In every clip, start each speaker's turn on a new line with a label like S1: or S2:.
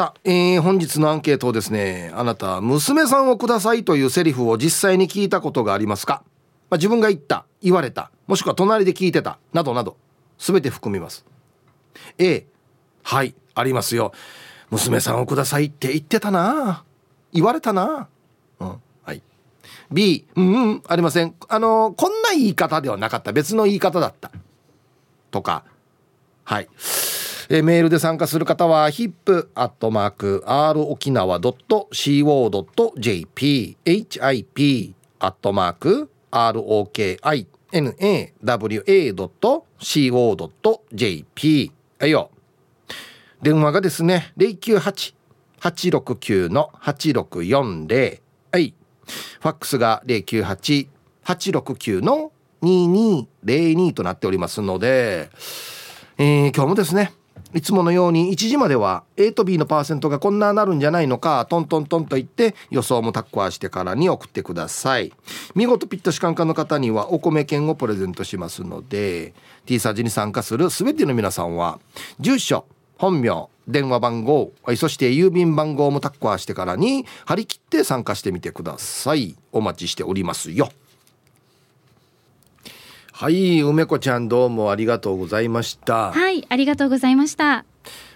S1: さあ、えー、本日のアンケートをですねあなた娘さんをくださいというセリフを実際に聞いたことがありますか、まあ、自分が言った言われたもしくは隣で聞いてたなどなど全て含みます。A はいありますよ。娘さんをくださいって言ってたな。言われたな。うんはい。B うんうんありません。あのこんな言い方ではなかった。別の言い方だった。とか。はい。えメールで参加する方は hip.r 沖縄 .co.jp hip アットマーク ROKINAWA.co.jp はいよ。電話がですね098-869の8640はい。ファックスが098-869の2202となっておりますので、えー、今日もですねいつものように1時までは A と B のパーセントがこんななるんじゃないのかトントントンと言って予想もタッコアしてからに送ってください。見事ピットシカンカンの方にはお米券をプレゼントしますので T サージに参加する全ての皆さんは住所本名電話番号そして郵便番号もタッコアしてからに張り切って参加してみてください。お待ちしておりますよ。はい梅子ちゃんどうもありがとうございました。
S2: はいありがとうございました。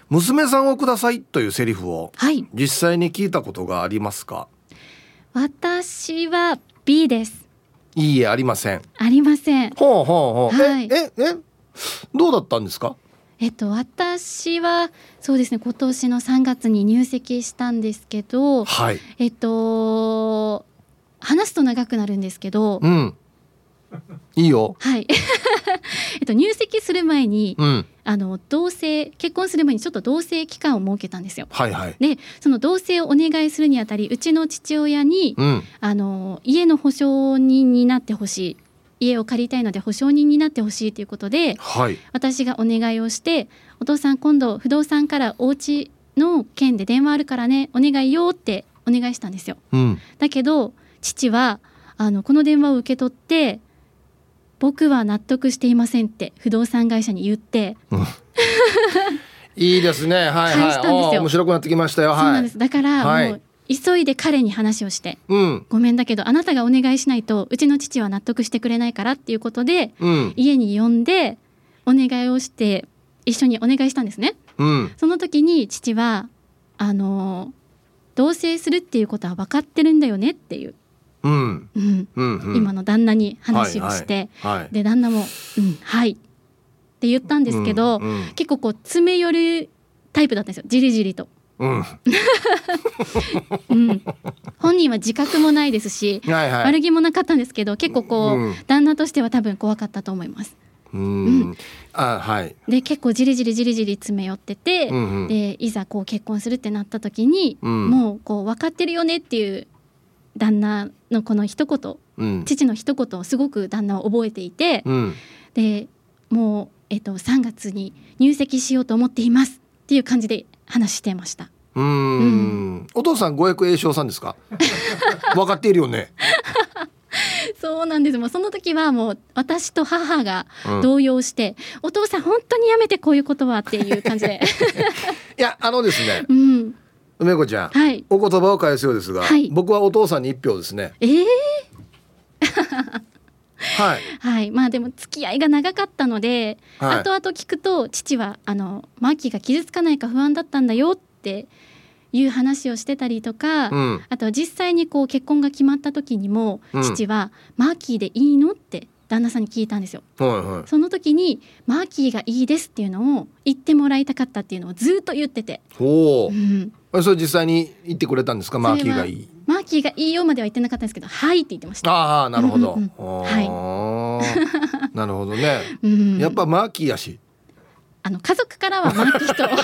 S1: 娘さんをくださいというセリフを
S2: はい。
S1: 実際に聞いたことがありますか？
S2: 私は B です。
S1: いいえありません。
S2: ありません。
S1: ほうほうほう、
S2: はい。
S1: ええ？えどうだったんですか？
S2: えっと私はそうですね今年の3月に入籍したんですけど
S1: はい。
S2: えっと話すと長くなるんですけど
S1: うんいいよ。
S2: はい。えっと入籍する前に
S1: うん。
S2: あの同棲結婚する前にちょっと同棲期間を設けたんですよ。
S1: はいはい。
S2: でその同棲をお願いするにあたりうちの父親に
S1: うん。
S2: あの家の保証人になってほしい。家を借りたいので保証人になってほしいということで
S1: はい。
S2: 私がお願いをして「お父さん今度不動産からお家の件で電話あるからねお願いよ」ってお願いしたんですよ。
S1: うん。
S2: だけど父はあのこの電話を受け取って「僕は納得していません」って不動産会社に言って、
S1: いいですね。はい
S2: 返
S1: はい。面白くなってきましたよ。
S2: そうな
S1: はい
S2: んです。だから
S1: はい。
S2: もう急いで彼に話をして。
S1: うん「
S2: ごめんだけどあなたがお願いしないとうちの父は納得してくれないから」っていうことで
S1: うん。
S2: 家に呼んでお願いをして一緒にお願いしたんですね。
S1: うん。
S2: その時に父はあの同棲するっていうことは分かってるんだよねっていう、
S1: うん。
S2: 今の旦那に話をして、
S1: はいはい。
S2: で旦那も「うんはい」って言ったんですけど、
S1: うんうん。
S2: 結構こう詰め寄るタイプだったんですよ。じりじりと、
S1: うん。は
S2: うん、本人は自覚もないですし、
S1: いはい。
S2: 悪気もなかったんですけど結構こう、
S1: うん。
S2: 旦那としては多分怖かったと思います。
S1: うん。あはい。
S2: で結構じりじりじりじり詰め寄ってて、
S1: うんうん。
S2: でいざこう結婚するってなった時に、
S1: うん。
S2: もうこう分かってるよねっていう旦那のこの一言
S1: うん。
S2: 父の一言をすごく旦那は覚えていて、
S1: うん。
S2: でもう、えっと、3月に入籍しようと思っていますっていう感じで話してました。
S1: うーん。お父さんご役栄翔さんですか？分かっているよね。
S2: そうなんです。もうその時はもう私と母が
S1: うん。
S2: 動揺して、お父さん本当にやめてこういうことはっていう感じで、
S1: いやあのですね
S2: うん、
S1: 梅子ちゃん、
S2: はい。
S1: お言葉を返すようですが、
S2: はい。
S1: 僕はお父さんに一票ですね。
S2: えー、
S1: はい。
S2: はい。まあでも付き合いが長かったので、
S1: はい。
S2: 後々聞くと父はあのマーキーが傷つかないか不安だったんだよっていう話をしてたりとか、
S1: うん。
S2: あとは実際にこう結婚が決まった時にも、
S1: うん。
S2: 父は「マーキーでいいの?」って旦那さんに聞いたんですよ。
S1: はいはい。
S2: その時に「マーキーがいいです」っていうのを言ってもらいたかったっていうのをずっと言ってて、
S1: ほ
S2: う。ん。
S1: うそれ実際に言ってくれたんですか？マーキーがいい。
S2: マーキーがいいよまでは言ってなかったんですけど「はい」って言ってました。
S1: ああなるほど、
S2: うんうん
S1: あー。なるほどね。
S2: うん。
S1: やっぱマーキーやし。
S2: あの家族からはマーキーと。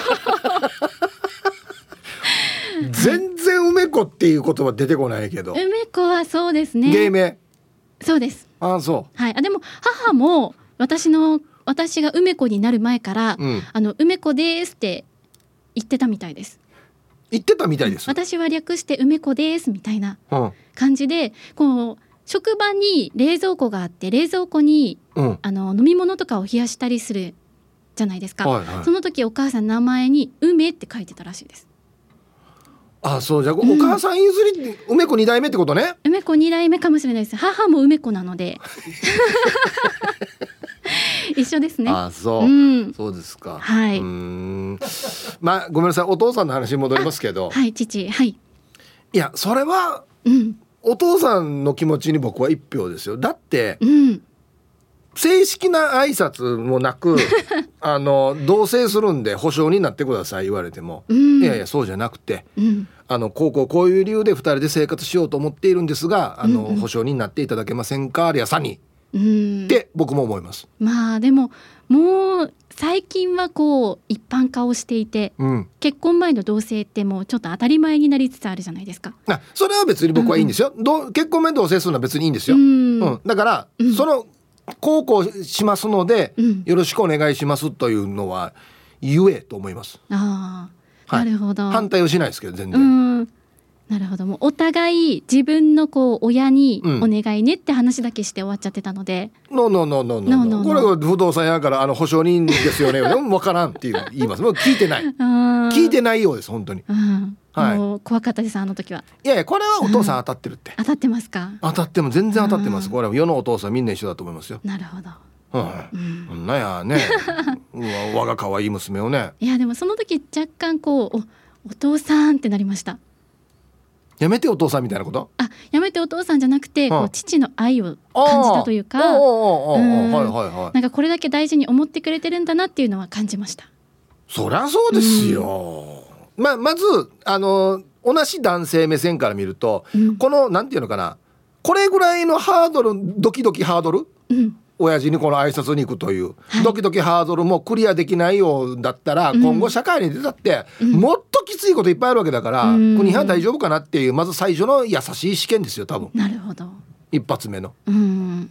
S1: 全然梅子っていう言葉出てこないけど、
S2: 梅子はそうですね。
S1: 芸名
S2: そうです。
S1: ああそ
S2: はい。あでも母も私の私が梅子になる前から、
S1: ううん
S2: あの梅子ですって言ってたみたいです。
S1: 言ってたみたいです、
S2: 私は略して梅子ですみたいな
S1: うん
S2: 感じで、こう職場に冷蔵庫があって冷蔵庫に
S1: うん
S2: あの飲み物とかを冷やしたりするじゃないですか。
S1: はいはい
S2: その時お母さん名前に梅って書いてたらしいです。
S1: あそうじゃ。あ、お母さん譲り梅子二代目ってことね。
S2: 梅子二代目かもしれないです。母も梅子なので。一緒ですね。
S1: あそう、
S2: うん。
S1: そうですか。
S2: はい。
S1: まあごめんなさい。お父さんの話に戻りますけど。
S2: はい父。はい。
S1: いやそれは
S2: うん。
S1: お父さんの気持ちに僕は一票ですよ。だって
S2: うん
S1: 正式な挨拶もなく あの同棲するんで保証になってください言われても、
S2: うん。
S1: いやいやそうじゃなくて
S2: うん。
S1: あのこうこうこういう理由で2人で生活しようと思っているんですがあの、
S2: うんうん。
S1: 保証になっていただけませんかあるいはさに。
S2: うん。
S1: って僕も思います。
S2: まあでももう最近はこう一般化をしていて
S1: うん、
S2: 結婚前の同棲ってもうちょっと当たり前になりつつあるじゃないですか。
S1: あそれは別に僕はいいんですよ、どう結婚面同棲するのは別にいいんですよ、
S2: う
S1: うん
S2: ん、
S1: だから、
S2: うん。
S1: そのこうこうしますので、
S2: うん。
S1: よろしくお願いしますというのは言えと思います。
S2: ああ、
S1: はい。
S2: なるほど。
S1: 反対をしないですけど全
S2: う
S1: 然、
S2: ん、なるほど。もうお互い自分のこう親に
S1: うん。
S2: お願いねって話だけして終わっちゃってたので、
S1: ノーノーノーノノ
S2: no.
S1: これは不動産屋からあの保証人ですよね。でも分からんっていう言います。もう聞いてない。聞
S2: 聞
S1: いてないようです本当に。
S2: うん、
S1: はい。
S2: もう怖かったですあの時は。
S1: いやいやこれはお父さん当たってるって、
S2: 当たってますか？
S1: 当たっても全然当たってます。
S2: うん。
S1: これは世のお父さんみんな一緒だと思いますよ、
S2: なるほど。
S1: うん。
S2: うん。
S1: そんなやね。うわ我が可愛い娘をね。
S2: いやでもその時若干こうおお父さんってなりました。
S1: やめてお父さんみたいなこと？
S2: あやめてお父さんじゃなくて、こ
S1: うん。
S2: う父の愛を感じたというか、
S1: はいはいはい。
S2: なんかこれだけ大事に思ってくれてるんだなっていうのは感じました。
S1: そりゃそうですよ、まあまずあの同じ男性目線から見ると、
S2: うん。
S1: このなんていうのかなこれぐらいのハードルドキドキハードル
S2: うん、
S1: 親父にこの挨拶に行くという、
S2: はい。
S1: ドキドキハードルもクリアできないようだったら、
S2: うん。
S1: 今後社会に出たって、
S2: うん。
S1: もっときついこといっぱいあるわけだから、
S2: うん。
S1: 国は大丈夫かなっていうまず最初の優しい試験ですよ多分。
S2: なるほど。
S1: 一発目の。
S2: うん、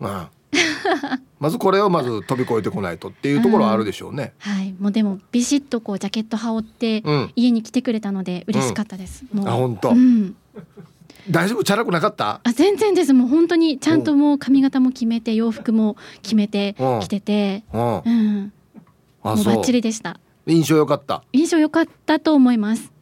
S1: まあ まずこれをまず飛び越えてこないとっていうところはあるでしょうね。
S2: はい、もうでもビシッとこうジャケット羽織って
S1: うん。
S2: 家に来てくれたので嬉しかったです。もう。
S1: あ本当。
S2: うん、
S1: 大丈夫？チャラくなかった？
S2: あ全然です。もう本当にちゃんともう髪型も決めて洋服も決めて
S1: うん。
S2: 着てて、
S1: うん。
S2: うん、もうバッチリでした。
S1: 印象良かった。
S2: 印象良かったと思います。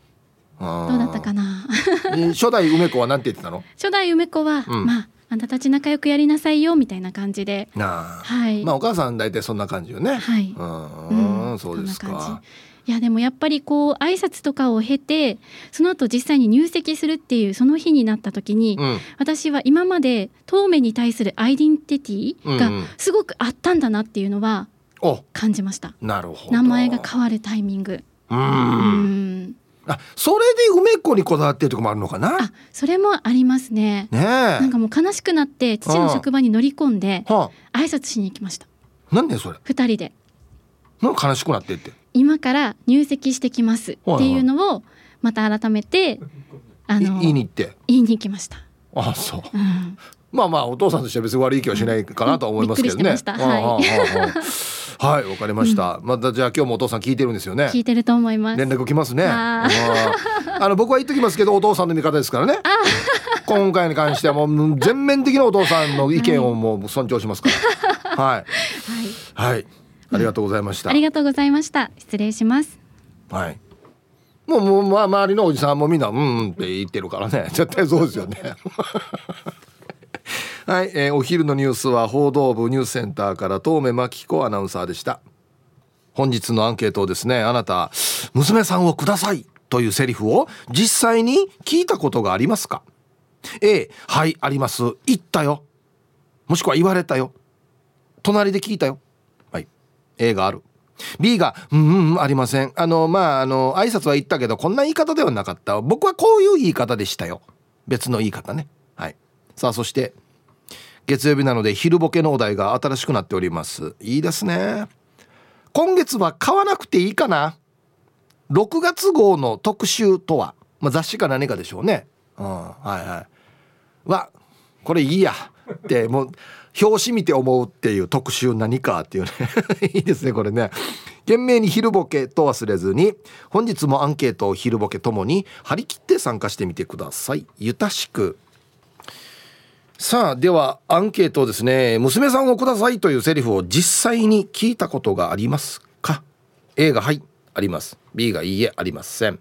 S1: ど
S2: どうだったかな？
S1: 初代梅子はなんて言ってたの？
S2: 初代梅子は、
S1: うん。
S2: まああんたたち仲良くやりなさいよみたいな感じで、はい。
S1: まあお母さん大体そんな感じよね、
S2: はい。
S1: うん。
S2: うん。
S1: そうですか。
S2: いやでもやっぱりこう挨拶とかを経てその後実際に入籍するっていうその日になった時に、
S1: うん。
S2: 私は今まで当面に対するアイデンティティが
S1: うんうん。
S2: すごくあったんだなっていうのは
S1: お。
S2: 感じました。
S1: なるほど。
S2: 名前が変わるタイミング。
S1: う
S2: うんん。
S1: あそれで梅子にこだわってるとこもあるのかな？
S2: あ、それもありますね。
S1: ねえ。
S2: なんかもう悲しくなって父の職場に乗り込んで
S1: は
S2: 挨拶しに行きました。
S1: あなんでそれ？
S2: 二人で。
S1: なんか悲しくなってって？
S2: 今から入籍してきますっていうのをまた改めてあ
S1: い
S2: の
S1: 言いに行って。
S2: 言いに行きました。
S1: あそう。
S2: うん。
S1: まあまあお父さんとしては別に悪い気はしないかなとは思いますけどね。
S2: はい
S1: わかりました。またじゃあ今日もお父さん聞いてるんですよね。
S2: 聞いてると思います。
S1: 連絡来ますね。
S2: あ
S1: あの僕は言っときますけどお父さんの味方ですからね。今回に関してはもう全面的なお父さんの意見をもう尊重しますから。はい
S2: はい。
S1: はいありがとうございました
S2: あ。りがとうございました。失礼します。
S1: はい。もうもうまあ周りのおじさんもみんなうんうんって言ってるからね絶対そうですよね。はい、えーお昼のニュースは報道部ニュースセンターから東目真紀子アナウンサーでした。本日のアンケートをですねあなた娘さんをくださいというセリフを実際に聞いたことがありますか？A はいあります。言ったよ。もしくは言われたよ。隣で聞いたよ。はい。A がある。B が「うんうんありません。あのまああの挨拶は言ったけどこんな言い方ではなかった。僕はこういう言い方でしたよ。別の言い方ね。はい。さあそして月曜日なので昼ボケのお題が新しくなっております。いいですね。今月は買わなくていいかな？6月号の特集とは、まあ、雑誌か何かでしょうね。うんはいはい。わこれいいや。ってもう表紙見て思うっていう特集何かっていうね。いいですねこれね。懸命に昼ボケと忘れずに本日もアンケートを昼ボケともに張り切って参加してみてください。ゆたしく。さあではアンケートですね娘さんをくださいというセリフを実際に聞いたことがありますか？A がはいあります。B がいいえありません。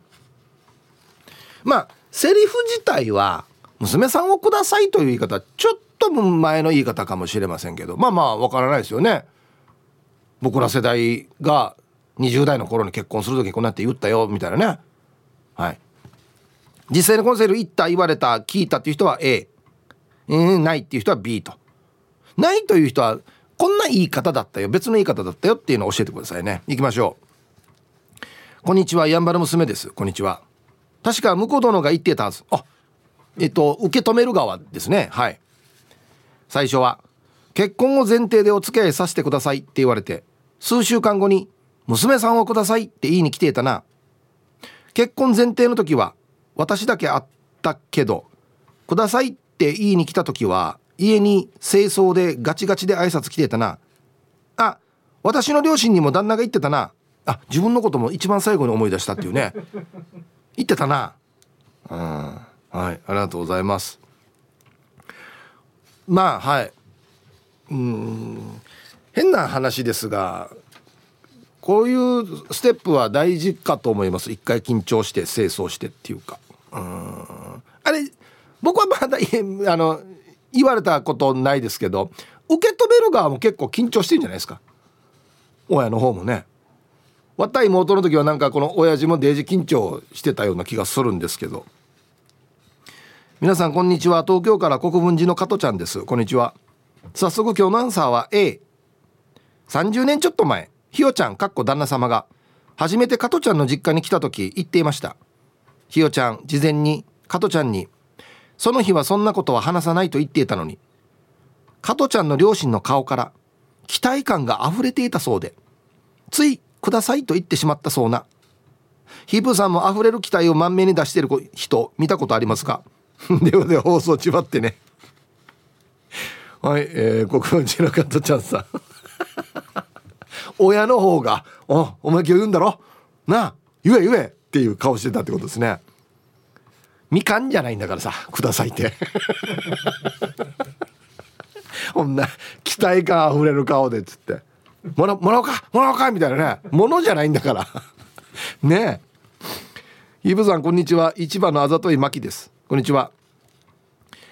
S1: まあセリフ自体は娘さんをくださいという言い方ちょっと前の言い方かもしれませんけどまあまあわからないですよね。僕ら世代が20代の頃に結婚する時こうなって言ったよみたいなね。はい。実際にこのセリフ言った言われた聞いたっていう人は A、うん、ないっていう人は B と。ないという人はこんな言い方だったよ。別の言い方だったよっていうのを教えてくださいね。行きましょう。こんにちは。やんばる娘です。こんにちは。確か向こう殿が言ってたはず。あえっと受け止める側ですね。はい。最初は結婚を前提でお付き合いさせてください。って言われて数週間後に娘さんをください。って言いに来ていたな。結婚前提の時は私だけあったけどください。ってって言いに来た時は家に清掃でガチガチで挨拶来てたな。あ私の両親にも旦那が言ってたな。あ自分のことも一番最後に思い出したっていうね。言ってたな。うん。はいありがとうございます。まあはい。うん。変な話ですがこういうステップは大事かと思います。一回緊張して清掃してっていうか。うん。あれ僕はまだ あの言われたことないですけど受け止める側も結構緊張してるんじゃないですか。親の方もね。わった妹の時はなんかこの親父もデージ緊張してたような気がするんですけど。皆さんこんにちは。東京から国分寺の加トちゃんです。こんにちは。早速今日のアンサーは A30 年ちょっと前。ひよちゃんかっこ旦那様が初めて加トちゃんの実家に来た時言っていました。ひよちゃん事前に加トちゃんにその日はそんなことは話さないと言っていたのに。加トちゃんの両親の顔から期待感が溢れていたそうでついくださいと言ってしまったそうな。ヒープさんも溢れる期待を満面に出している人見たことありますか ではでは放送ちばってね。はい、えー、国分寺の加トちゃんさん。親の方が「おお前今日言うんだろ？なあ言え言え」っていう顔してたってことですね。みかんじゃないんだからさくださいって。こんな期待感あふれる顔でっつって。もらもらおうかもらおうかみたいなね。ものじゃないんだから。ねえ。イブさんこんにちは。市場のあざといまきです。こんにちは。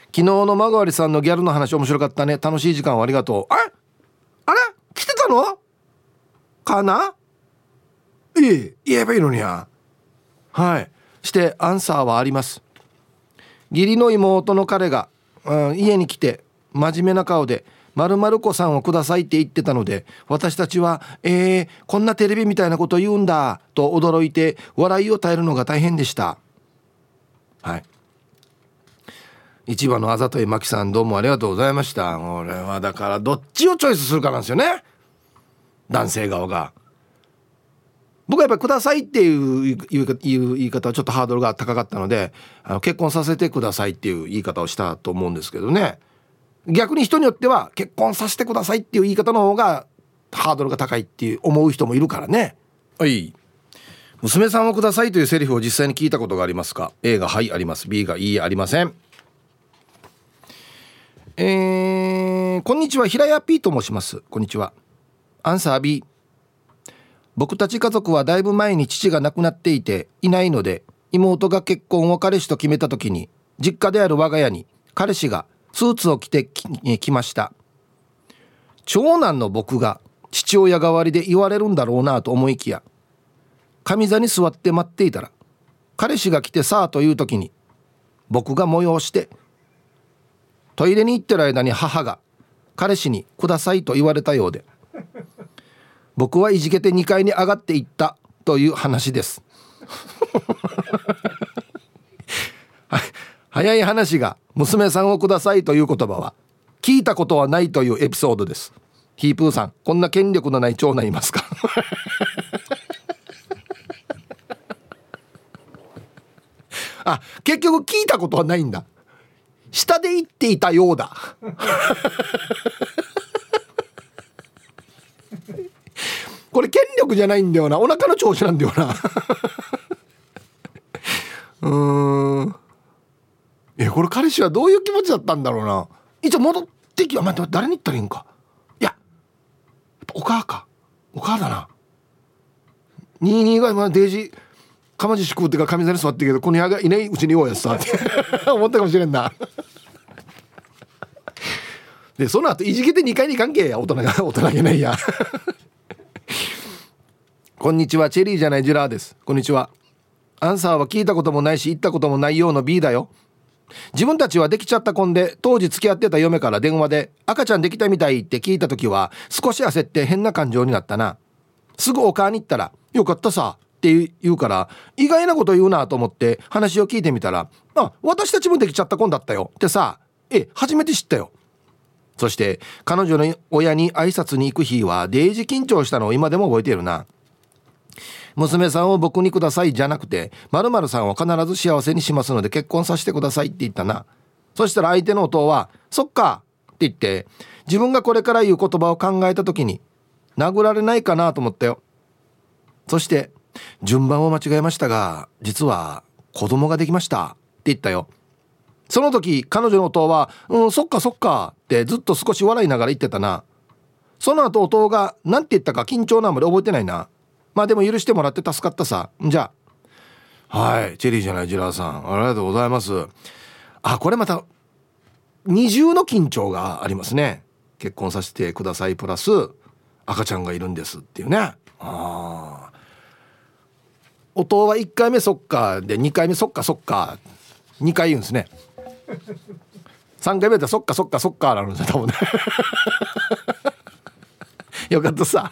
S1: 昨日のマガりさんのギャルの話面白かったね。楽しい時間をありがとう。あれ？あれ？来てたの？かな？いい。言えばいいのにや。はい。してアンサーはあります。義理の妹の彼が、うん、家に来て真面目な顔で「まる子さんをください」って言ってたので私たちは「えー、こんなテレビみたいなこと言うんだ」と驚いて笑いを耐えるのが大変でしたはい。市場のあざといまきさんどうもありがとうございました。俺はだからどっちをチョイスするかなんですよね。男性側が。僕はやっぱり「ください」っていう言い方はちょっとハードルが高かったのであの結婚させてくださいっていう言い方をしたと思うんですけどね。逆に人によっては結婚させてくださいっていう言い方の方がハードルが高いっていう思う人もいるからね。はい。娘さんをくださいというセリフを実際に聞いたことがありますか？A がはいあります。B がいいありません。えー、こんにちは。平屋 P と申します。こんにちは。アンサー B 僕たち家族はだいぶ前に父が亡くなっていていないので妹が結婚を彼氏と決めた時に実家である我が家に彼氏がスーツを着てきました。長男の僕が父親代わりで言われるんだろうなと思いきや上座に座って待っていたら彼氏が来てさあという時に僕が催してトイレに行ってる間に母が彼氏に「ください」と言われたようで僕はいじけて2階に上がっていったという話です。早い話が娘さんをくださいという言葉は聞いたことはないというエピソードです。ヒープーさんこんな権力のない長男いますか？あ結局聞いたことはないんだ。下で言っていたようだ。これ権力じゃないんだよな。お腹の調子なんだよな。うん。えこれ彼氏はどういう気持ちだったんだろうな。一応戻ってきは待って誰に言ったらいいんか。いやお母か。お母だな。22が今デージかまじし食うってか神座に座ってるけどこの部屋がいないうちに言おうやつさ。っ て思ったかもしれんな。でその後いじけて2階に関係や大人が大人げないやこんにちはチェリーじゃないジュラーです。こんにちは。アンサーは聞いたこともないし行ったこともないような B だよ。自分たちはできちゃった婚で当時付き合ってた嫁から電話で赤ちゃんできたみたいって聞いた時は少し焦って変な感情になったな。すぐお母に行ったら「よかったさ」って言うから意外なこと言うなと思って話を聞いてみたら「あ私たちもできちゃった婚だったよ」ってさえ初めて知ったよ。そして彼女の親に挨拶に行く日はデイジ緊張したのを今でも覚えているな。娘さんを僕にくださいじゃなくて〇〇さんを必ず幸せにしますので結婚させてくださいって言ったな。そしたら相手の音は「そっか」って言って自分がこれから言う言葉を考えた時に殴られないかなと思ったよ。そして順番を間違えましたが実は子供ができましたって言ったよ。その時彼女の音は「うんそっかそっか」ってずっと少し笑いながら言ってたな。その後音が何て言ったか緊張なあまり覚えてないな。まあでも許してもらって助かったさ。じゃあ。はいチェリーじゃないジラーさん。ありがとうございます。あこれまた二重の緊張がありますね。結婚させてくださいプラス赤ちゃんがいるんですっていうね。ああ音は1回目そっかで2回目そっかそっか。2回言うんですね。3回目でそっかそっかそっかなるんですよ多分ね。よかったさ。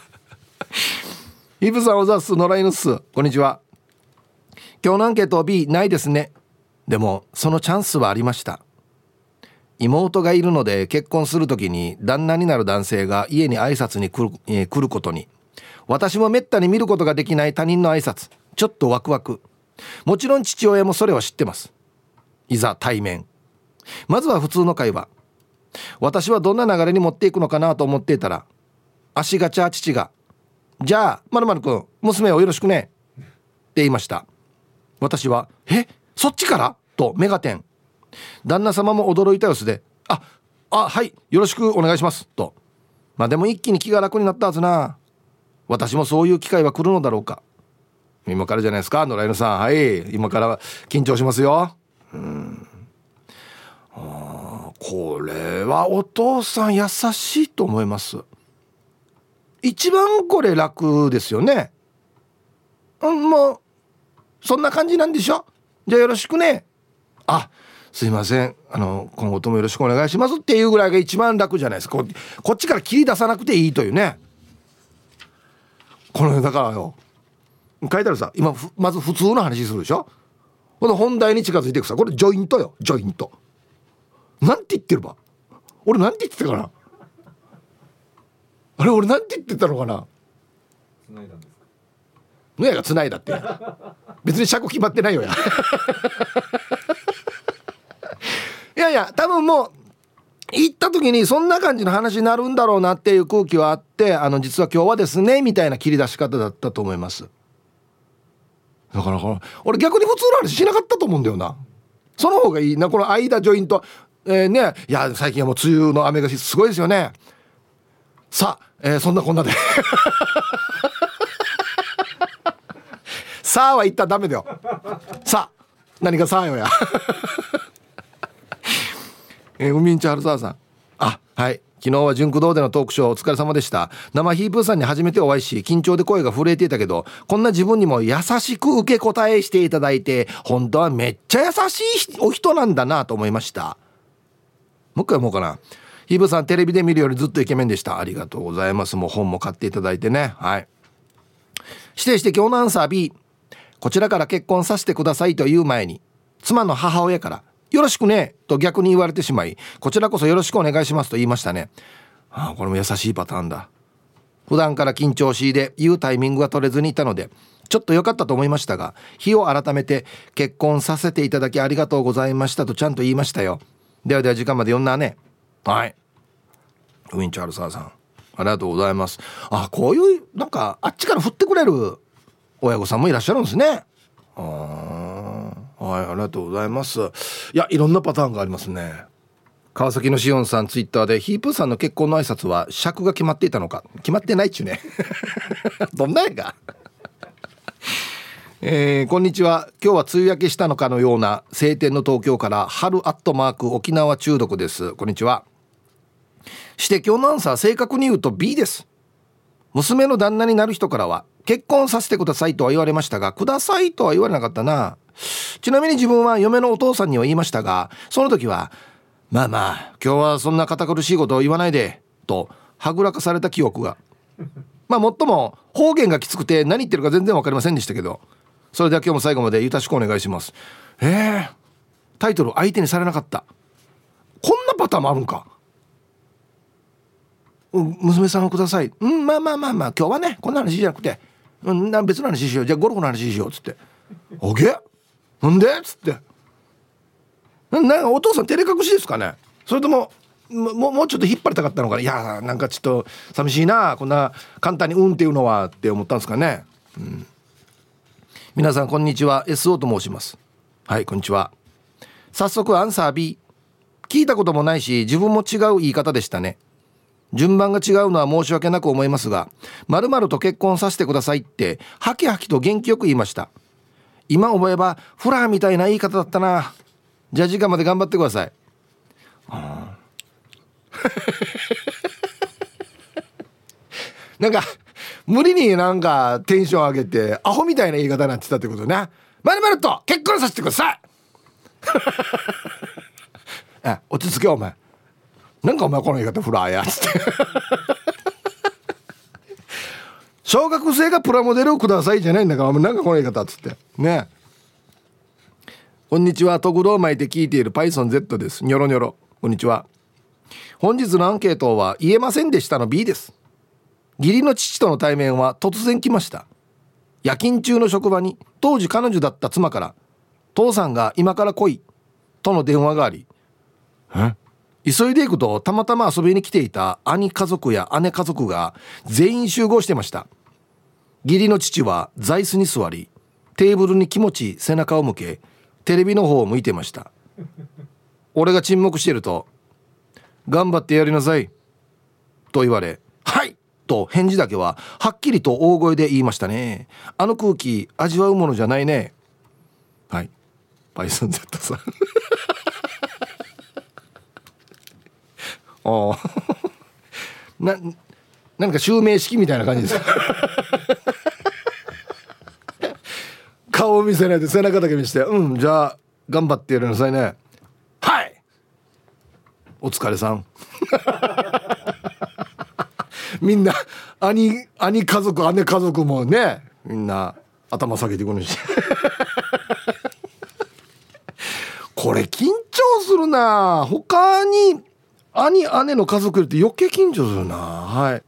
S1: イブさんおざっす野良犬っす。こんにちは。今日のアンケート B ないですね。でもそのチャンスはありました。妹がいるので結婚する時に旦那になる男性が家に挨拶に来る,、えー、来ることに。私もめったに見ることができない他人の挨拶。ちょっとワクワク。もちろん父親もそれは知ってます。いざ対面。まずは普通の会話。私はどんな流れに持っていくのかなと思っていたら足がちゃ父がじゃあ、まるまるくん、娘をよろしくね。って言いました。私は、えそっちから？と目が点。旦那様も驚いた様子で、あ、あ、はい、よろしくお願いします。と。まあでも一気に気が楽になったはずな。私もそういう機会は来るのだろうか。今からじゃないですか、野良犬さん。はい、今から緊張しますよ。うん。あこれはお父さん優しいと思います。一番これ楽ですよね。うんもうそんな感じなんでしょ？じゃあよろしくね。あすいません。あの今後ともよろしくお願いしますっていうぐらいが一番楽じゃないですか。ここっちから切り出さなくていいというね。この辺だからよ書いてあるさ今まず普通の話するでしょ？この本題に近づいていくさ。これジョイントよジョイント。なんて言ってるば。俺なんて言ってたかな？あれ俺なんて言ってたのかな？繋いだんですか？のやが繋いだって。別に車庫決まってないよや。いやいや多分もう行った時にそんな感じの話になるんだろうなっていう空気はあってあの実は今日はですねみたいな切り出し方だったと思います。だから俺逆に普通の話しなかったと思うんだよな。その方がいいな。この間ジョイント。えー、ね。いや最近はもう梅雨の雨がすごいですよねさあえー、そんなこんなで。さあは言ったらダメだよ。さあ何かさあよや。えー、ウミンチャルサーさん。あはい。昨日は純駆動でのトークショーお疲れ様でした。生ヒープーさんに初めてお会いし緊張で声が震えていたけどこんな自分にも優しく受け答えしていただいて本当はめっちゃ優しいお人なんだなと思いました。もう一回読もうかな。ヒブさんテレビで見るよりずっとイケメンでした。ありがとうございます。もう本も買っていただいてね。はい。指定して今日のアンサー B こちらから結婚させてくださいという前に妻の母親からよろしくねと逆に言われてしまいこちらこそよろしくお願いしますと言いましたね。ああこれも優しいパターンだ。普段から緊張しいで言うタイミングが取れずにいたのでちょっと良かったと思いましたが日を改めて結婚させていただきありがとうございましたとちゃんと言いましたよ。ではでは時間まで読んだね。はい。ウィンチャールサーさん。ありがとうございます。あこういうなんかあっちから振ってくれる親御さんもいらっしゃるんですね。あはいありがとうございます。いやいろんなパターンがありますね。川崎のしおんさんツイッターでヒープーさんの結婚の挨拶は尺が決まっていたのか。決まってないっちゅうね。どんなやが。えー、こんにちは。今日は梅雨明けしたのかのような晴天の東京から春アットマーク沖縄中毒です。こんにちは。して今日のアンサー正確に言うと B です。娘の旦那になる人からは結婚させてくださいとは言われましたがくださいとは言われなかったな。ちなみに自分は嫁のお父さんには言いましたがその時はまあまあ今日はそんな堅苦しいことを言わないでとはぐらかされた記憶が。まあもっとも方言がきつくて何言ってるか全然分かりませんでしたけどそれでは今日も最後までよろしくお願いします。えー、タイトル相手にされなかった。こんなパターンもあるんか。娘さんをください。うんまあまあまあまあ今日はねこんな話じゃなくて、うん、別の話しよう。じゃあゴルフの話しようっつって「おげ？なんで?」っつって。なんかお父さん照れ隠しですかね？それともももうちょっと引っ張りたかったのかないやなんかちょっと寂しいなこんな簡単に「うん」っていうのはって思ったんですかね、うん、皆さんこんにちは。SO と申します。はいこんにちは。早速アンサー B 聞いたこともないし自分も違う言い方でしたね。順番が違うのは申し訳なく思いますが〇〇と結婚させてくださいってハキハキと元気よく言いました。今思えばフラーみたいな言い方だったな。じゃあ時間まで頑張ってください。なんか無理になんかテンション上げてアホみたいな言い方になってたってことね。〇〇と結婚させてください。あ落ち着けお前。なんかお前この言い方フラーや。つって小学生がプラモデルをくださいじゃないんだからお前なんかこの言い方っつって。ね。こんにちは。徳道巻いて聞いている PythonZ です。ニョロニョロ。こんにちは。本日のアンケートは言えませんでしたの B です。義理の父との対面は突然来ました。夜勤中の職場に当時彼女だった妻から「父さんが今から来い」との電話があり「え？急いでいくとたまたま遊びに来ていた兄家族や姉家族が全員集合してました。義理の父は座椅子に座りテーブルに気持ち背中を向けテレビの方を向いてました。俺が沈黙してると「頑張ってやりなさい」と言われ「はい!」と返事だけははっきりと大声で言いましたね。あの空気味わうものじゃないね。はい。バイソン Z さん。ああ。な何か襲名式みたいな感じです 顔を見せないで背中だけ見せてうんじゃあ頑張ってやりなさいね。はい。お疲れさん。みんな兄兄家族姉家族もねみんな頭下げてくるし。これ緊張するな。他に兄姉の家族って余計緊張するな。はい。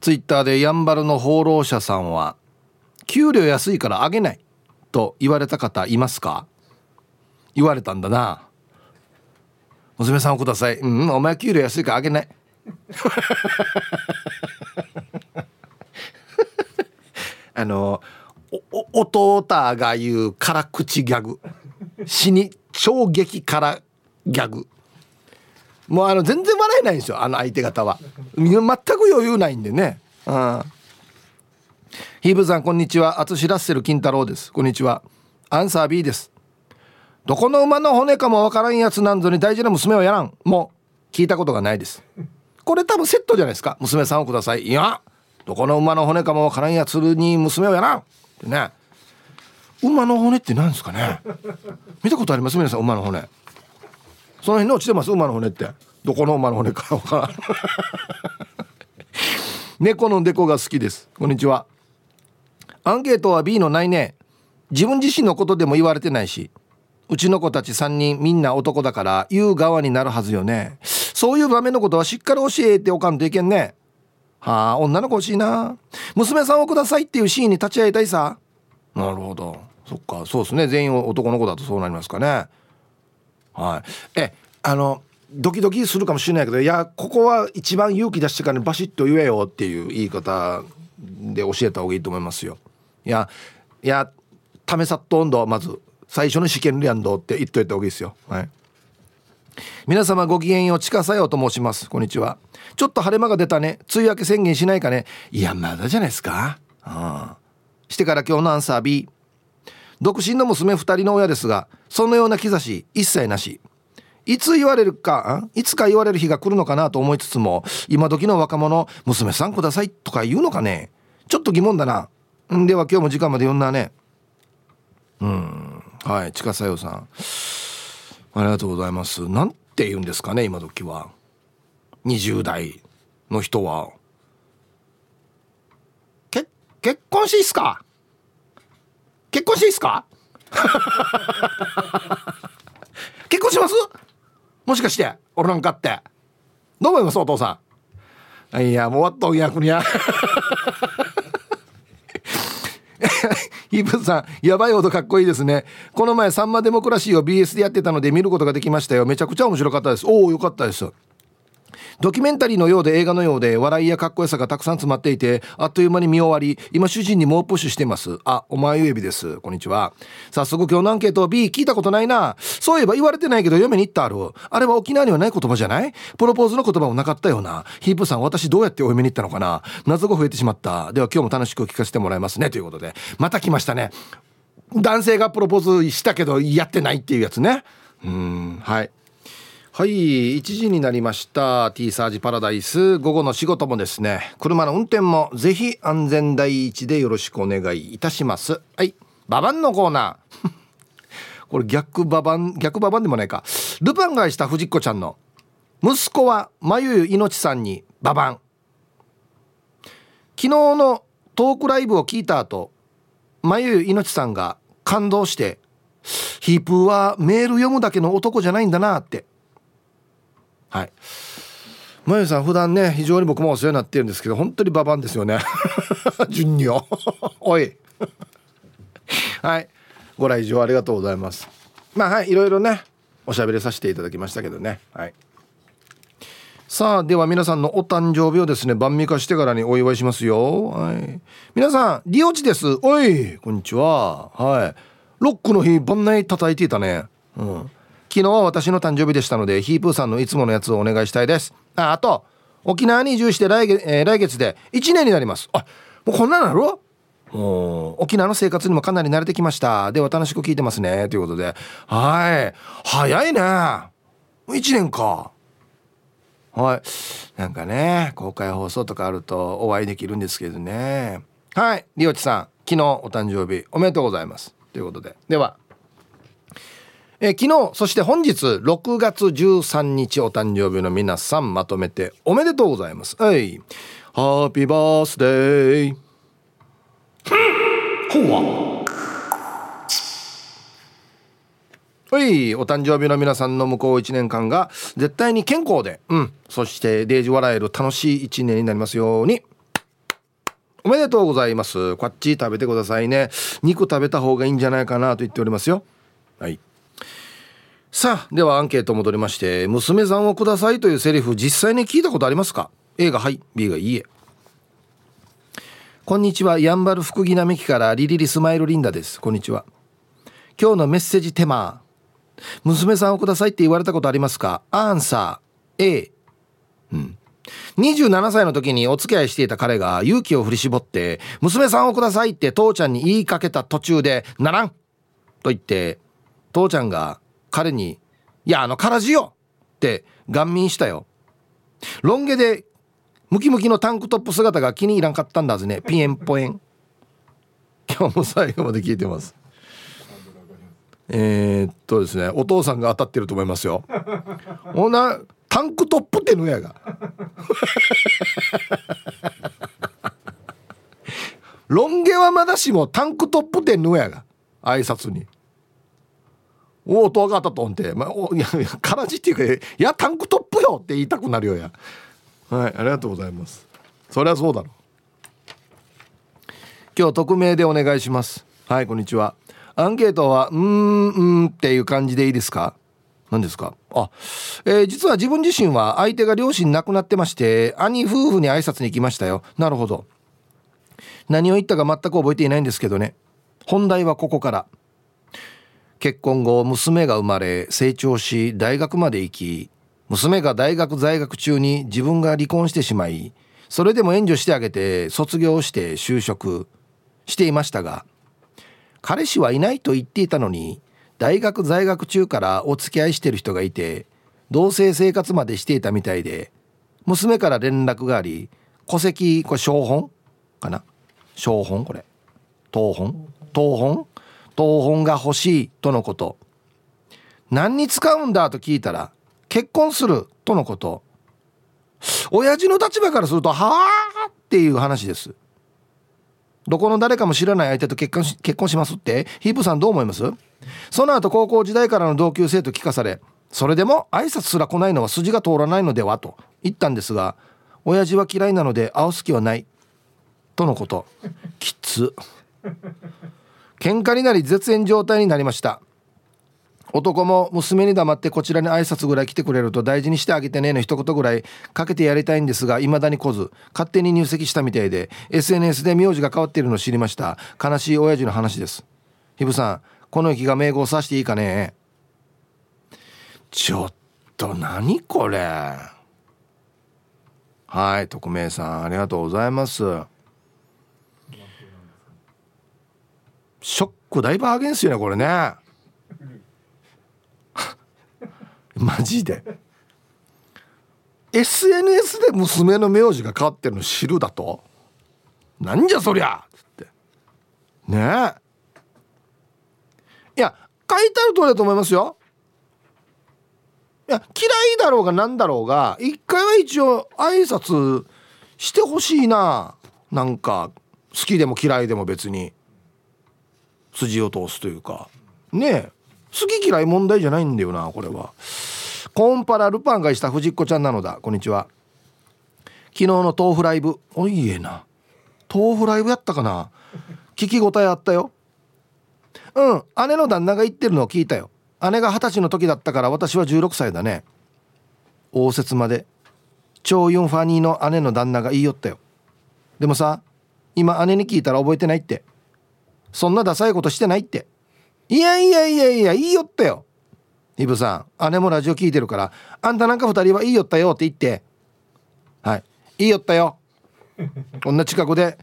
S1: ツイッターでやんばるの放浪者さんは給料安いからあげない。と言われた方いますか？言われたんだな。娘さんをください。うんお前給料安いからあげない。あのお弟が言う辛口ギャグ。死に衝撃からギャグ。もうあの全然笑えないんですよあの相手方は。全く余裕ないんでね。うん。ヒーブさんこんにちは。淳ラッセル金太郎です。こんにちは。アンサー B です。どこの馬の骨かもわからんやつなんぞに大事な娘をやらん。もう聞いたことがないです。これ多分セットじゃないですか。娘さんをください。いやどこの馬の骨かもわからんやつに娘をやらん。ってね。馬の骨って何ですかね。見たことあります？皆さん馬の骨。その辺に落ちてます馬の骨って。どこの馬の骨か分からん。猫のデコが好きです。こんにちは。アンケートは B のないね。自分自身のことでも言われてないしうちの子たち3人みんな男だから言う側になるはずよね。そういう場面のことはしっかり教えておかんといけんね。はあ女の子欲しいな。娘さんをくださいっていうシーンに立ち会いたいさ。なるほど。そっか。そうですね。全員男の子だとそうなりますかねはい。えあのドキドキするかもしれないけどいやここは一番勇気出してからバシッと言えよっていう言い方で教えた方がいいと思いますよ。いやいや試さっと温度はまず最初の試験リアンドって言っといた方がいいですよ。はい。皆様ごきげんよう近さよと申します。こんにちは。ちょっと晴れ間が出たね。梅雨明け宣言しないかね。いやまだじゃないですか。うんしてから今日のアンサー B 独身の娘2人の親ですがそのような兆し一切なし。いつ言われるかいつか言われる日が来るのかなと思いつつも今時の若者娘さんくださいとか言うのかね。ちょっと疑問だな。んでは今日も時間まで読んだね。うんはい近さよさん。ありがとうございます。なんて言うんですかね今時は。20代の人は。結婚しいっすか？結婚していっすか？結婚します？もしかして俺なんかって。どう思いますお父さん？いやもう終わったお逆にやヒ ープさんやばいほどかっこいいですね。この前さんまデモクラシーを BS でやってたので見ることができましたよ。めちゃくちゃ面白かったです。おおよかったです。ドキュメンタリーのようで映画のようで笑いやかっこよさがたくさん詰まっていてあっという間に見終わり今主人に猛プッシュしてます。あお前ゆえびです。こんにちは。早速今日のアンケート B 聞いたことないな。そういえば言われてないけど嫁に行ったある。あれは沖縄にはない言葉じゃない？プロポーズの言葉もなかったような。ヒープさん私どうやってお嫁に行ったのかな？謎が増えてしまった。では今日も楽しく聞かせてもらいますね。ということで。また来ましたね。男性がプロポーズしたけどやってないっていうやつね。うんはい。はい1時になりました。T サージパラダイス。午後の仕事もですね。車の運転もぜひ安全第一でよろしくお願いいたします。はいババンのコーナー。これ逆ババン逆ババンでもないか。ルパンがした藤子ちゃんの息子はまゆゆいのちさんにババン。昨日のトークライブを聞いた後まゆゆいのちさんが感動してヒープーはメール読むだけの男じゃないんだなって。はい。まゆさん普段ね非常に僕もお世話になってるんですけど本当にババンですよね。順に おい。はい。ご来場ありがとうございます。まあはい。いろいろねおしゃべりさせていただきましたけどね。はい。さあでは皆さんのお誕生日をですね晩味化してからにお祝いしますよ。はい。皆さんリオチです。おいこんにちは。はい。ロックの日晩内叩いていたね。うん。昨日は私の誕生日でしたのでヒープーさんのいつものやつをお願いしたいです。ああと沖縄に移住して来月,、えー、来月で1年になります。あもうこんなのある？もう沖縄の生活にもかなり慣れてきました。では楽しく聞いてますね。ということで。はい。早いね。1年か。はい。なんかね公開放送とかあるとお会いできるんですけどね。はい。リオチさん昨日お誕生日おめでとうございます。ということで。では。え昨日そして本日6月13日お誕生日の皆さんまとめておめでとうございます。はい。ハッピーバースデーほわはい。お誕生日の皆さんの向こう1年間が絶対に健康でうん。そしてデージ笑える楽しい1年になりますように。おめでとうございます。こっち食べてくださいね。肉食べた方がいいんじゃないかなと言っておりますよ。はいさあではアンケート戻りまして「娘さんをください」というセリフ実際に聞いたことありますか？A がはい B がいいえ。こんにちはやんばる福木並木からリリリスマイルリンダです。こんにちは。今日のメッセージテーマ。娘さんをくださいって言われたことありますか？アンサー A うん。27歳の時にお付き合いしていた彼が勇気を振り絞って「娘さんをください」って父ちゃんに言いかけた途中で「ならん!」と言って父ちゃんが彼に「いやあのからじよ!」って顔民したよ。ロン毛でムキムキのタンクトップ姿が気に入らんかったんだぜね。ピエンポエン。今日も最後まで聞いてます。えー、っとですねお父さんが当たってると思いますよ。ほなタンクトップってのやが。ロン毛はまだしもタンクトップってのやが。挨拶に。おおとがったとんて、まあ、おいやからじっていうかいやタンクトップよ！って言いたくなるよや。はいありがとうございます。そりゃそうだろ。今日匿名でお願いします。はいこんにちは。アンケートはうーんうんっていう感じでいいですか？何ですか？あ、えー、実は自分自身は相手が両親亡くなってまして兄夫婦に挨拶に行きましたよ。なるほど。何を言ったか全く覚えていないんですけどね。本題はここから。結婚後娘が生まれ成長し大学まで行き娘が大学在学中に自分が離婚してしまいそれでも援助してあげて卒業して就職していましたが彼氏はいないと言っていたのに大学在学中からお付き合いしてる人がいて同棲生活までしていたみたいで娘から連絡があり戸籍これ小本かな？小本これ。東本？東本？東本が欲しいとのこと何に使うんだ？と聞いたら結婚するとのこと親父の立場からするとはあ？っていう話ですどこの誰かも知らない相手と結婚し結婚しますってヒープさんどう思いますその後高校時代からの同級生と聞かされそれでも挨拶すら来ないのは筋が通らないのでは？と言ったんですが親父は嫌いなので会う隙はないとのこときつ喧嘩になり絶縁状態になりました。男も娘に黙ってこちらに挨拶ぐらい来てくれると大事にしてあげてねの一言ぐらいかけてやりたいんですが未だに来ず勝手に入籍したみたいで SNS で名字が変わっているのを知りました。悲しい親父の話です。ひぶさんこの駅が名簿をさしていいかね？ちょっと何これ？はい匿名さんありがとうございます。ショック大バーゲンっすよねこれね。マジで。SNS で娘の名字が変わってるの知るだと？なんじゃそりゃ！つって。ね。えいや書いてある通りだと思いますよ。いや嫌いだろうが何だろうが一回は一応挨拶してほしいな。なんか好きでも嫌いでも別に。筋を通すというか。ね好き嫌い問題じゃないんだよなこれは。コンパラルパンがした藤子ちゃんなのだ。こんにちは。昨日の豆腐ライブ。おいえな。豆腐ライブやったかな。聞き応えあったよ。うん姉の旦那が言ってるのを聞いたよ。姉が二十歳の時だったから私は16歳だね。応接まで。超ユンファニーの姉の旦那が言いよったよ。でもさ今姉に聞いたら覚えてないって。そんなダサいことしてないって。いやいやいやいや言いよったよ。イブさん姉もラジオ聞いてるからあんたなんか二人はいいよったよって言って。はい。いいよったよ。こんな近くで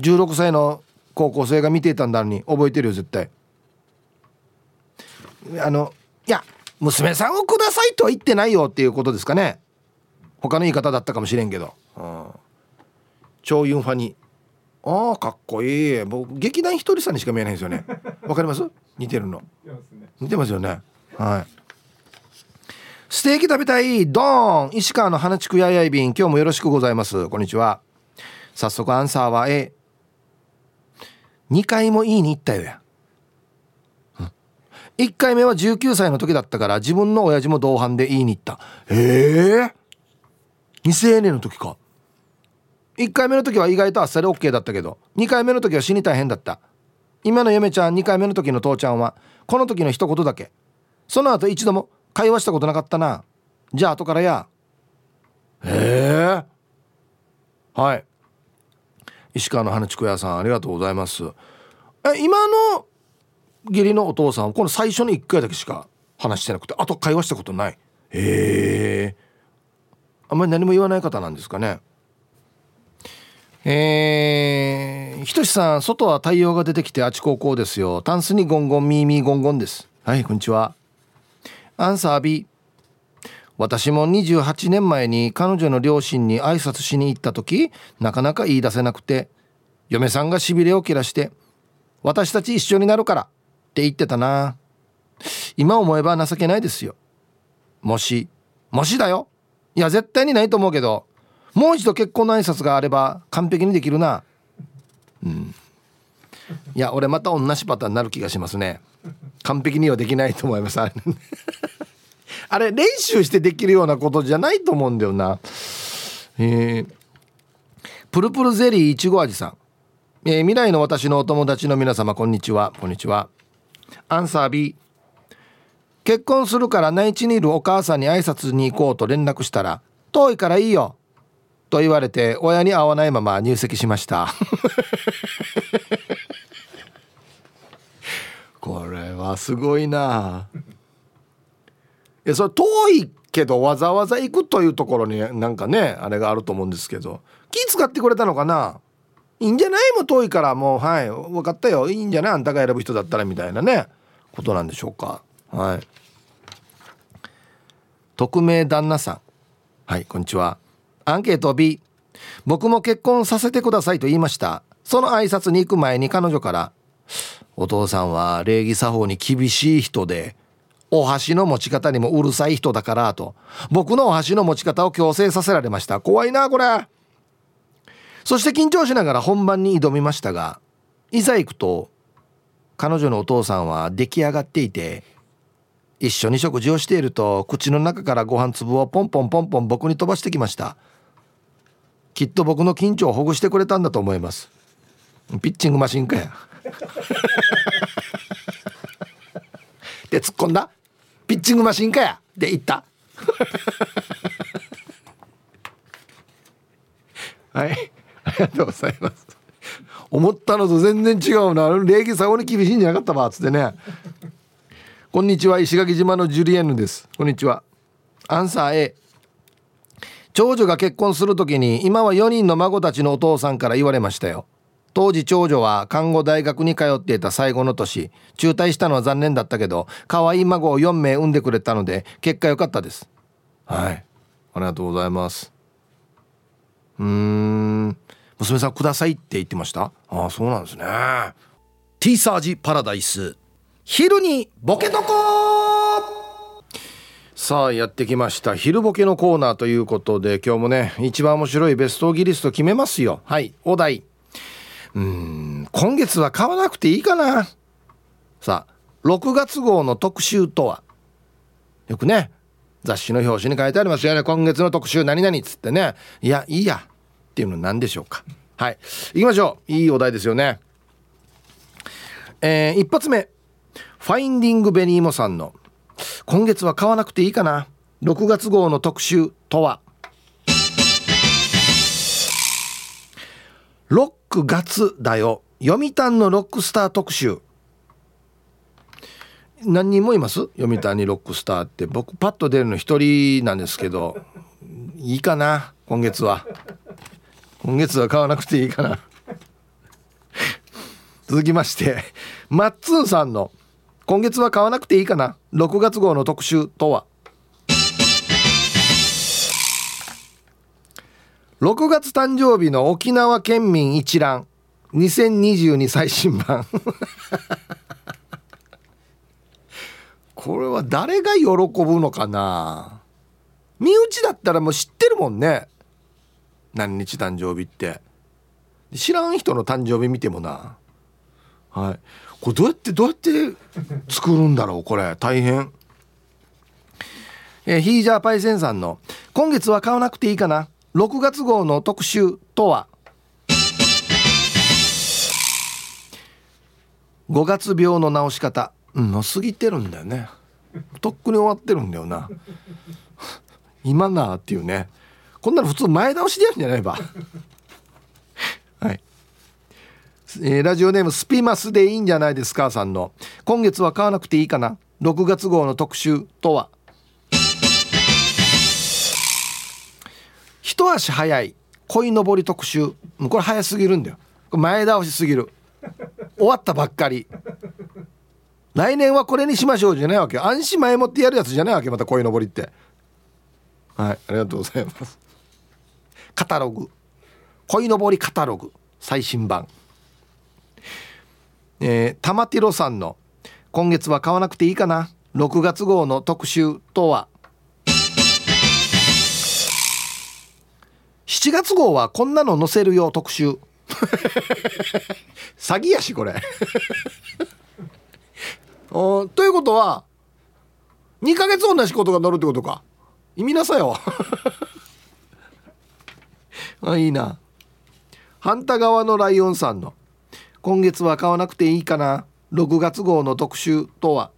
S1: 16歳の高校生が見ていたんだのに覚えてるよ絶対。あのいや娘さんをくださいとは言ってないよっていうことですかね。他の言い方だったかもしれんけど、うん、超ユンファにああかっこいい。僕劇団ひとりさんにしか見えないんですよね。わかります？似てるの。似てますよね。はい。ステーキ食べたい。ドーン。石川の花竹ややいびん。今日もよろしくございます。こんにちは。早速アンサーは A 2回もいいに行ったよや。1回目は19歳の時だったから自分の親父も同伴で言いに行った。へえ未成年の時か1回目の時は意外とあっさり OK だったけど2回目の時は死に大変だった。今の嫁ちゃん2回目の時の父ちゃんはこの時の一言だけ。その後一度も会話したことなかったな。じゃあ後からや。へえはい。石川の花竹屋さんありがとうございます。え今の義理のお父さんはこの最初の1回だけしか話してなくてあと会話したことない。へえあんまり何も言わない方なんですかね。えー、ひとしさん外は太陽が出てきてあちここですよ。タンスにゴンゴンミーミーゴンゴンです。はいこんにちは。アンサー B 私も28年前に彼女の両親に挨拶しに行った時なかなか言い出せなくて嫁さんがしびれを切らして「私たち一緒になるから」って言ってたな。今思えば情けないですよ。もしもしだよ。いや絶対にないと思うけど。もう一度結婚の挨拶があれば完璧にできるな。うん。いや俺また同じパターンになる気がしますね。完璧にはできないと思います。あれ練習してできるようなことじゃないと思うんだよな。えー、プルプルゼリーいちご味さん、えー、未来の私のお友達の皆様こんにちは。こんにちは。アンサー B 結婚するから内地にいるお母さんに挨拶に行こうと連絡したら遠いからいいよ。と言われて親に会わないまま入籍しました。これはすごいな。いやそれ遠いけどわざわざ行くというところになんかねあれがあると思うんですけど。気使ってくれたのかな？いいんじゃない？も遠いからもうはい。分かったよ。いいんじゃない？あんたが選ぶ人だったらみたいなね。ことなんでしょうか。はい。匿名旦那さん。はいこんにちはアンケート B 僕も結婚させてくださいと言いました。その挨拶に行く前に彼女からお父さんは礼儀作法に厳しい人でお箸の持ち方にもうるさい人だからと僕のお箸の持ち方を強制させられました。怖いなこれ。そして緊張しながら本番に挑みましたがいざ行くと彼女のお父さんは出来上がっていて一緒に食事をしていると口の中からご飯粒をポンポンポンポン僕に飛ばしてきました。きっと僕の緊張をほぐしてくれたんだと思います。ピッチングマシンかや。で突っ込んだ。ピッチングマシンかや。で言った。はい。ありがとうございます。思ったのと全然違うな。礼儀作法に厳しいんじゃなかったわ。つってね。こんにちは。石垣島のジュリエンヌです。こんにちは。アンサー A 長女が結婚する時に今は4人の孫たちのお父さんから言われましたよ。当時長女は看護大学に通っていた最後の年。中退したのは残念だったけど可愛い孫を4名産んでくれたので結果良かったです。はい。ありがとうございます。うーん。娘さんくださいって言ってました？ああそうなんですね。ティーサージパラダイス。昼にボケとこさあやってきました。昼ボケのコーナーということで今日もね一番面白いベストギリスト決めますよ。はい。お題。うん今月は買わなくていいかな。さあ6月号の特集とは？よくね雑誌の表紙に書いてありますよね。今月の特集何々っつってね。いやいいや。っていうの何でしょうか。はい。行きましょう。いいお題ですよね。えー、一発目。ファインディングベニーモさんの今月は買わなくていいかな。6月号の特集とは。ロック月だよ。読谷のロックスター特集。何人もいます？読谷にロックスターって僕パッと出るの一人なんですけど。いいかな？今月は。今月は買わなくていいかな。続きまして。マッツンさんの「今月は買わなくていいかな。6月号の特集とは」6月誕生日の沖縄県民一覧。2022最新版。これは誰が喜ぶのかな。身内だったらもう知ってるもんね。何日誕生日って。知らん人の誕生日見てもな。はい。これどうやってどうやって作るんだろうこれ。大変。え、ヒージャーパイセンさんの「今月は買わなくていいかな。6月号の特集とは。5月病の治し方。うんの過ぎてるんだよね。とっくに終わってるんだよな。今なっていうね。こんなの普通前倒しでやるんじゃないばはい、えー、ラジオネームスピマスでいいんじゃないですかさんの。今月は買わなくていいかな。6月号の特集とは。一足早い鯉のぼり特集。もうこれ早すぎるんだよ。前倒しすぎる。終わったばっかり。来年はこれにしましょうじゃないわけ安心前もってやるやつじゃないわけまた鯉のぼりって。はいありがとうございます。カタログ。鯉のぼりカタログ。最新版。えー、玉ティロさんの「今月は買わなくていいかな？6月号の特集とは」7月号はこんなの載せるよ特集。詐欺やしこれ。おということは2ヶ月同じことが載るってことか。意味なさよ。あいいな。反対側のライオンさんの「今月は買わなくていいかな。6月号の特集とは」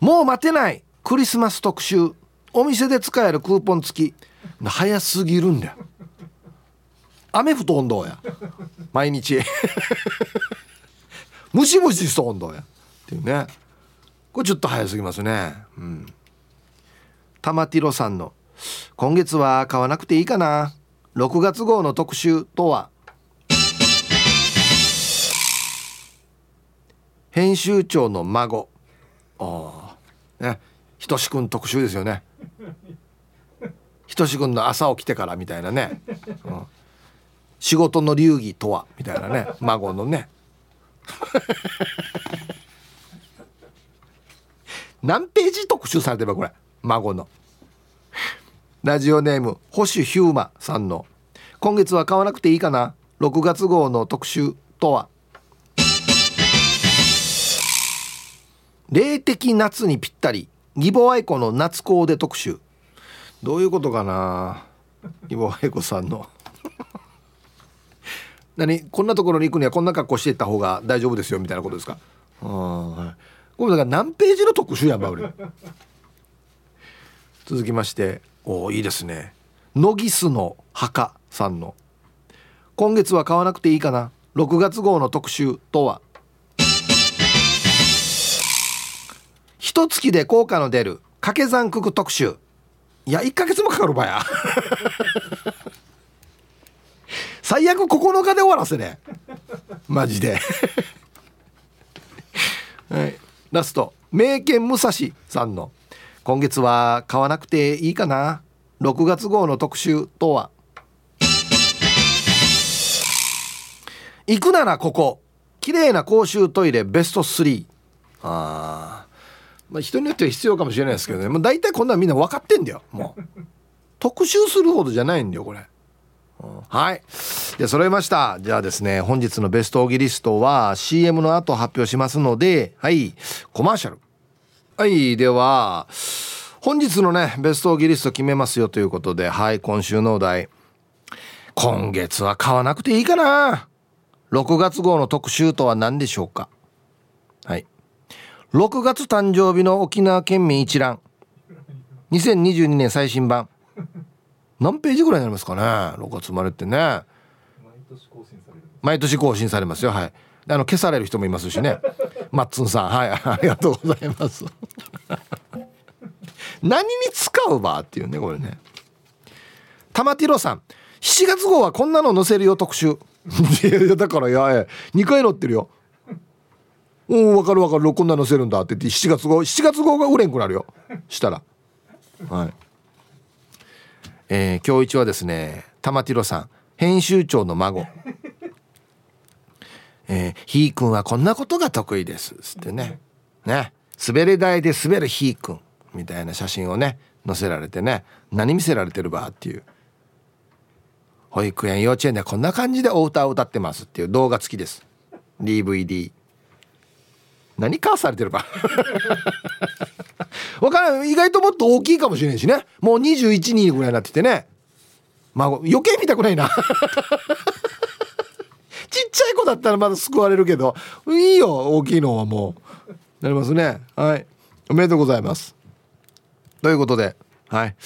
S1: もう待てない。クリスマス特集。お店で使えるクーポン付き。早すぎるんだよ。雨降と温度や。毎日。ムシムシしと温度や。っていうね。これちょっと早すぎますね。うん。玉ティロさんの「今月は買わなくていいかな。6月号の特集とは？編集長の孫。ああね。ひとしくん特集ですよね。ひとしくんの朝起きてからみたいなね、うん、仕事の流儀とはみたいなね。孫のね。何ページ特集されてるこれ？孫の。ラジオネーム星ヒューマさんの。今月は買わなくていいかな？6月号の特集とは？霊的夏にぴったり。義母愛子の夏コーデ特集。どういうことかな？義母愛子さんの。何？こんなところに行くにはこんな格好していった方が大丈夫ですよみたいなことですか？あ、はい、これだから何ページの特集やんば俺続きまして。おおいいですね。ノギスの墓さんの。今月は買わなくていいかな。6月号の特集とは。一月で効果の出る掛け算九九特集。いや1ヶ月もかかるばや。最悪9日で終わらせね。マジで。はい。ラスト。名犬武蔵さんの。今月は買わなくていいかな。6月号の特集とは。行くならここ。綺麗な公衆トイレベスト3ああまあ、人によっては必要かもしれないですけどね。もう大体こんなんみんな分かってんだよ。もう。特集するほどじゃないんだよこれ、うん、はい。で揃いました。じゃあですね本日のベストオギリストは CM の後発表しますのではい。コマーシャルはいでは本日のねベストオギリスト決めますよということではい今週のお題。今月は買わなくていいかな。6月号の特集とは何でしょうか。はい。6月誕生日の沖縄県民一覧。2022年最新版。何ページぐらいになりますかね。6月生まれってね。毎年更新されますよ。はい。あの消される人もいますしねマッツンさんはいありがとうございます。何に使うばっていうねこれね。玉ティロさん7月号はこんなの載せるよ特集。いやだからいや2回載ってるよ。うん分かる分かる。こんな載せるんだって言って7月号7月号が売れんくなるよ。したら。はい。えー、今日一はですね玉ティロさん編集長の孫えー、ひーくんはこんなことが得意です」つってね。ね。滑り台で滑るひーくんみたいな写真をね載せられてね。何見せられてるばっていう。保育園幼稚園ではこんな感じでお歌を歌ってますっていう動画付きです。DVD 何かされてるか わからん。意外ともっと大きいかもしれないしね。もう21人ぐらいになっててね。まあ余計見たくないな。ちっちゃい子だったらまだ救われるけどいいよ大きいのはもう。なりますね。はい。おめでとうございます。ということではい。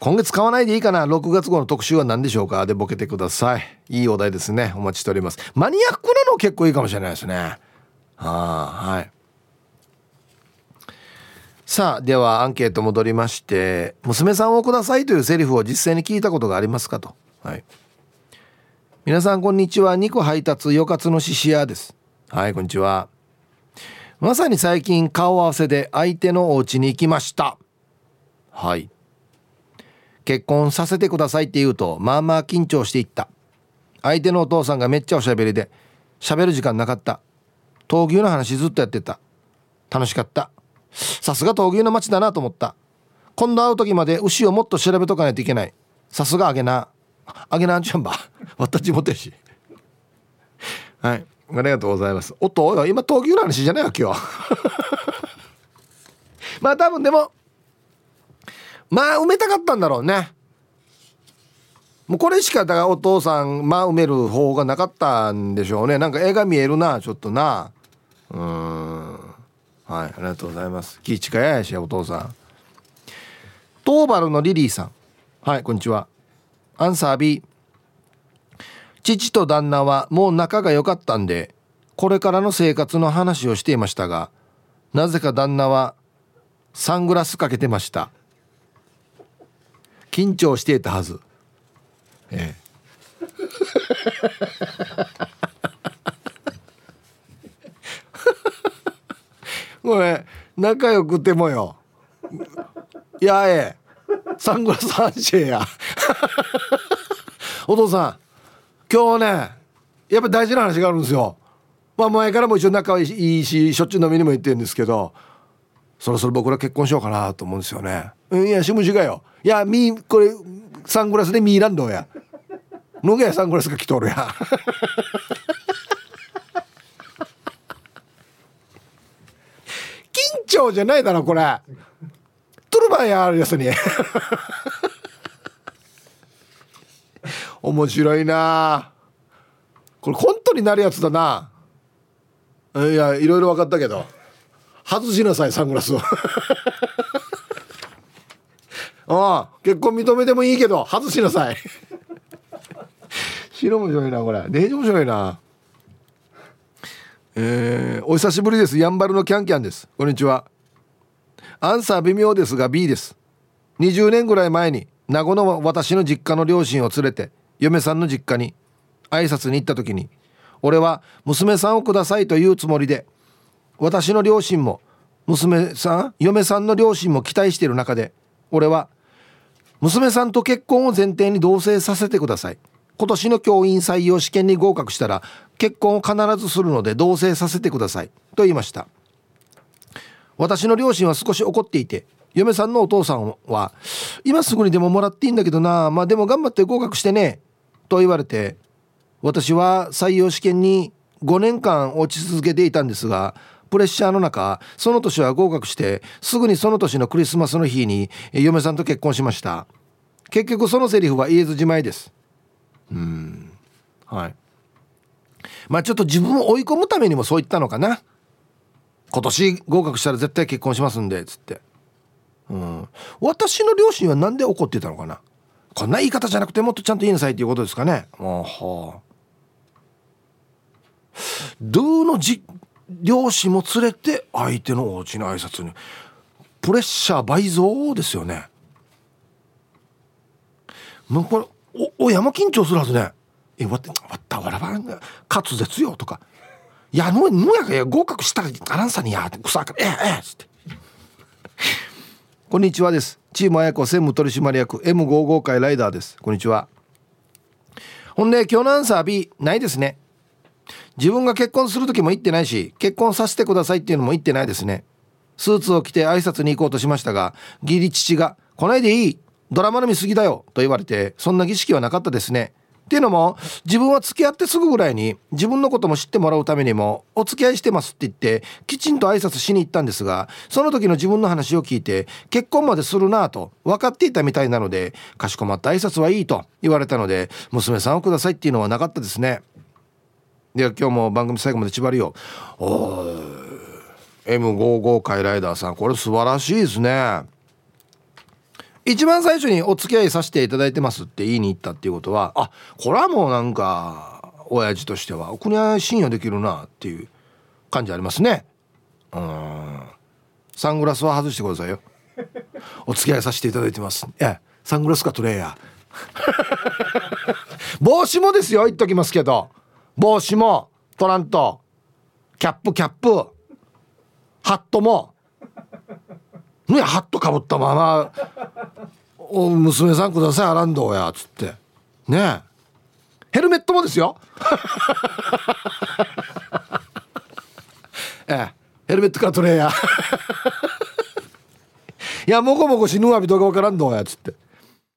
S1: 今月買わないでいいかな。6月号の特集は何でしょうか？でボケてください。いいお題ですね。お待ちしております。マニアックなの結構いいかもしれないですね。はい。さあではアンケート戻りまして「娘さんをください」というセリフを実際に聞いたことがありますかと。はい。皆さんこんにちは。肉配達よかつのししやです。はいこんにちは。まさに最近顔合わせで相手のお家に行きました。はい。結婚させてくださいって言うとまあまあ緊張していった。相手のお父さんがめっちゃおしゃべりで喋る時間なかった。闘牛の話ずっとやってた。楽しかった。さすが闘牛の街だなと思った。今度会う時まで牛をもっと調べとかないといけない。さすがあげな。あげなんちゃんば。私地元やし。はい。ありがとうございます。おっと今闘牛の話じゃないわ今日。まあ多分でもまあ埋めたかったんだろうね。もうこれしかだからお父さんまあ埋める方法がなかったんでしょうね。なんか絵が見えるなちょっとな。うん。はいありがとうございます。気近ややしお父さん。トーバルのリリーさん。はいこんにちは。アンサー B 父と旦那はもう仲が良かったんでこれからの生活の話をしていましたがなぜか旦那はサングラスかけてました。緊張していたはず。ええ。これ仲良くてもよ。いやええ。サングラスハンシェや。お父さん今日ねやっぱ大事な話があるんですよ。まあ前からも一応仲いいししょっちゅう飲みにも行ってるんですけどそろそろ僕ら結婚しようかなと思うんですよね。いやしむしがよ。いやみこれサングラスでミーランドや。のげサングラスが着とるや。緊張じゃないだろこれ。トルバンやあるやつに。面白いな。これ本当になるやつだな。いやいろいろ分かったけど。外しなさいサングラスを。ああ結婚認めてもいいけど外しなさい。白面白いなこれ。デージ面白いな。えー、お久しぶりです。やんばるのキャンキャンです。こんにちは。アンサー微妙ですが B です。20年ぐらい前に名護の私の実家の両親を連れて嫁さんの実家に挨拶に行った時に俺は娘さんをくださいというつもりで私の両親も娘さん嫁さんの両親も期待している中で俺は娘さんと結婚を前提に同棲させてください。今年の教員採用試験に合格したら結婚を必ずするので同棲させてくださいと言いました。私の両親は少し怒っていて嫁さんのお父さんは今すぐにでももらっていいんだけどなまあでも頑張って合格してね。と言われて私は採用試験に5年間落ち続けていたんですがプレッシャーの中その年は合格してすぐにその年のクリスマスの日に嫁さんと結婚しました。結局そのセリフは言えずじまいです。うん。はい。まあちょっと自分を追い込むためにもそう言ったのかな。今年合格したら絶対結婚しますんでつって。うん。私の両親は何で怒ってたのかな。こんな言い方じゃなくてもっとちゃんと言いなさいっていうことですかね。もうは。あドゥのじ両親も連れて相手のお家の挨拶に。プレッシャー倍増ですよね。もうこれお親も緊張するはずね「えわってわったわらばんが滑舌よ」とか「いやののやかや合格したらあらんさにや」って「草からええええ」っつって「こんにちは」です。チーム綾子専務取締役 M55 会ライダーです。こんにちは。ほんで今日のアンサー B ないですね。自分が結婚する時も言ってないし結婚させてくださいっていうのも言ってないですね。スーツを着て挨拶に行こうとしましたが義理父が「来ないでいい。ドラマの見過ぎだよ」と言われてそんな儀式はなかったですね。っていうのも自分は付き合ってすぐぐらいに自分のことも知ってもらうためにもお付き合いしてますって言ってきちんと挨拶しに行ったんですがその時の自分の話を聞いて結婚までするなと分かっていたみたいなのでかしこまった挨拶はいいと言われたので娘さんをくださいっていうのはなかったですね。では今日も番組最後まで縛りよおー M55 回ライダーさんこれ素晴らしいですね。一番最初にお付き合いさせていただいてますって言いに行ったっていうことはあこれはもうなんか親父としてはこれは信用できるなっていう感じありますね。うん。サングラスは外してくださいよ。お付き合いさせていただいてます。えサングラスかトレーや。帽子もですよ言っときますけど。帽子もトラントキャップキャップ。ハットも。ねハットかぶったまま「お娘さんくださいアランドや」っつって。ね。ヘルメットもですよ。ええ。ヘルメットから取れや。いやもこもこ死ぬわびどうかわからんどうやっつって。